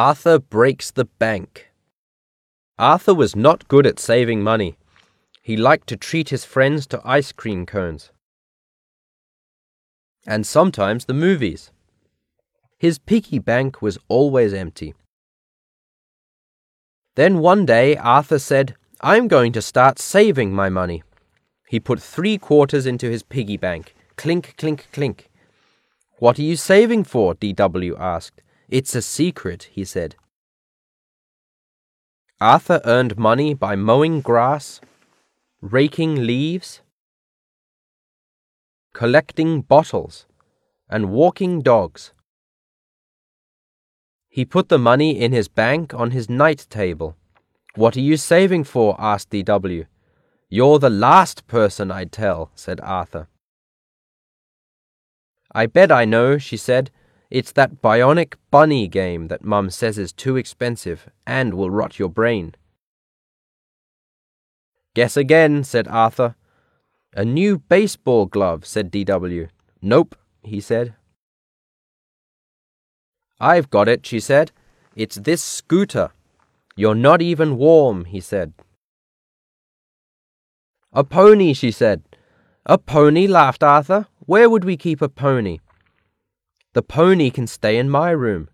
Arthur breaks the bank. Arthur was not good at saving money. He liked to treat his friends to ice cream cones. And sometimes the movies. His piggy bank was always empty. Then one day Arthur said, I'm going to start saving my money. He put three quarters into his piggy bank. Clink, clink, clink. What are you saving for? DW asked. It's a secret, he said. Arthur earned money by mowing grass, raking leaves, collecting bottles, and walking dogs. He put the money in his bank on his night table. What are you saving for? asked DW. You're the last person I'd tell, said Arthur. I bet I know, she said. It's that bionic bunny game that Mum says is too expensive and will rot your brain. Guess again, said Arthur. A new baseball glove, said DW. Nope, he said. I've got it, she said. It's this scooter. You're not even warm, he said. A pony, she said. A pony, laughed Arthur. Where would we keep a pony? The pony can stay in my room.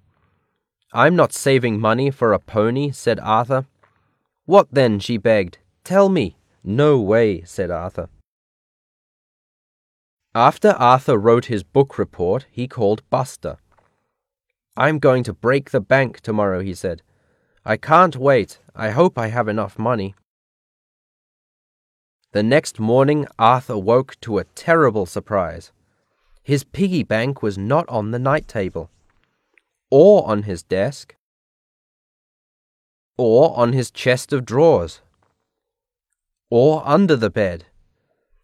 I'm not saving money for a pony, said Arthur. What then? she begged. Tell me. No way, said Arthur. After Arthur wrote his book report, he called Buster. I'm going to break the bank tomorrow, he said. I can't wait. I hope I have enough money. The next morning, Arthur woke to a terrible surprise. His piggy bank was not on the night table, or on his desk, or on his chest of drawers, or under the bed,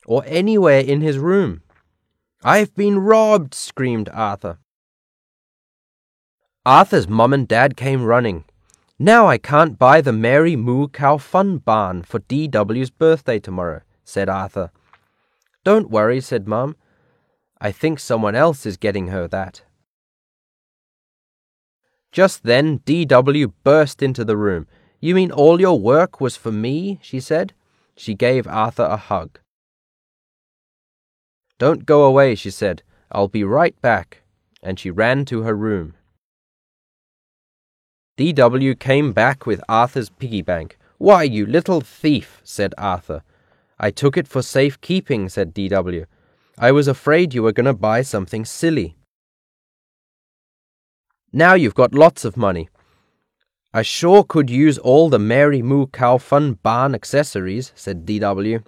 or anywhere in his room. I've been robbed, screamed Arthur. Arthur's mum and dad came running. Now I can't buy the Mary Moo Cow Fun Barn for DW's birthday tomorrow, said Arthur. Don't worry, said Mum. I think someone else is getting her that. Just then, D.W. burst into the room. You mean all your work was for me? she said. She gave Arthur a hug. Don't go away, she said. I'll be right back. And she ran to her room. D.W. came back with Arthur's piggy bank. Why, you little thief, said Arthur. I took it for safe keeping, said D.W. I was afraid you were going to buy something silly. Now you've got lots of money. I sure could use all the Mary Moo Cow Fun Barn accessories, said DW.